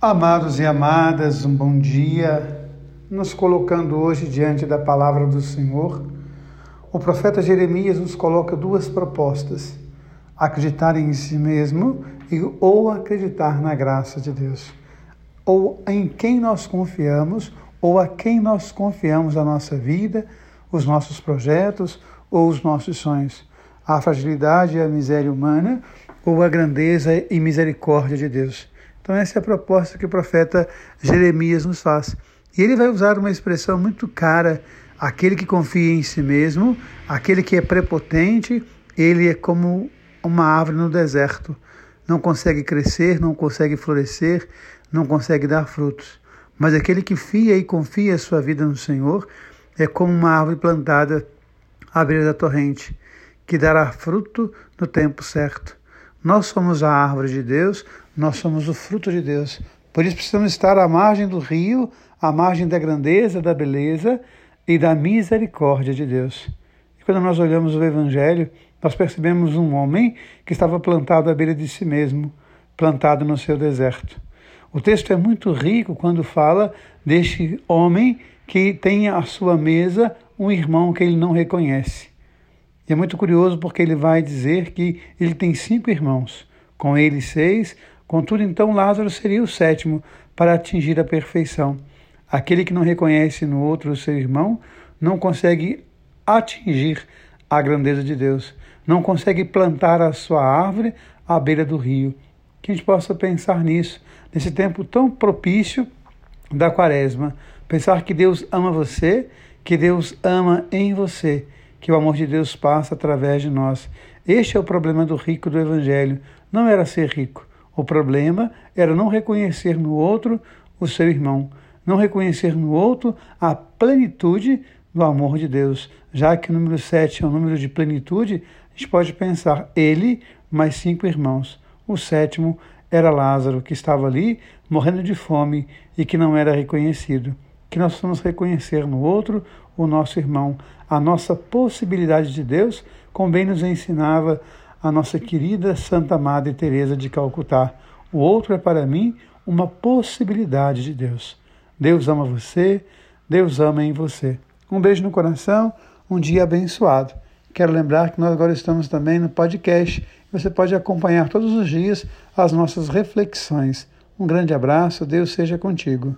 Amados e amadas, um bom dia. Nos colocando hoje diante da palavra do Senhor, o profeta Jeremias nos coloca duas propostas: acreditar em si mesmo e ou acreditar na graça de Deus. Ou em quem nós confiamos, ou a quem nós confiamos a nossa vida, os nossos projetos ou os nossos sonhos. A fragilidade e a miséria humana ou a grandeza e misericórdia de Deus. Então, essa é a proposta que o profeta Jeremias nos faz. E ele vai usar uma expressão muito cara: aquele que confia em si mesmo, aquele que é prepotente, ele é como uma árvore no deserto. Não consegue crescer, não consegue florescer, não consegue dar frutos. Mas aquele que fia e confia a sua vida no Senhor é como uma árvore plantada à beira da torrente, que dará fruto no tempo certo. Nós somos a árvore de Deus, nós somos o fruto de Deus. Por isso precisamos estar à margem do rio, à margem da grandeza, da beleza e da misericórdia de Deus. E quando nós olhamos o Evangelho, nós percebemos um homem que estava plantado à beira de si mesmo, plantado no seu deserto. O texto é muito rico quando fala deste homem que tem à sua mesa um irmão que ele não reconhece. E é muito curioso porque ele vai dizer que ele tem cinco irmãos, com ele seis, contudo, então Lázaro seria o sétimo para atingir a perfeição. Aquele que não reconhece no outro o seu irmão não consegue atingir a grandeza de Deus, não consegue plantar a sua árvore à beira do rio. Que a gente possa pensar nisso, nesse tempo tão propício da quaresma. Pensar que Deus ama você, que Deus ama em você que o amor de Deus passa através de nós. Este é o problema do rico do Evangelho. Não era ser rico. O problema era não reconhecer no outro o seu irmão, não reconhecer no outro a plenitude do amor de Deus. Já que o número 7 é o número de plenitude, a gente pode pensar ele mais cinco irmãos. O sétimo era Lázaro, que estava ali morrendo de fome e que não era reconhecido. Que nós possamos reconhecer no outro o nosso irmão, a nossa possibilidade de Deus, como bem nos ensinava a nossa querida Santa Madre Teresa de Calcutá. O outro é para mim uma possibilidade de Deus. Deus ama você, Deus ama em você. Um beijo no coração, um dia abençoado. Quero lembrar que nós agora estamos também no podcast. Você pode acompanhar todos os dias as nossas reflexões. Um grande abraço, Deus seja contigo.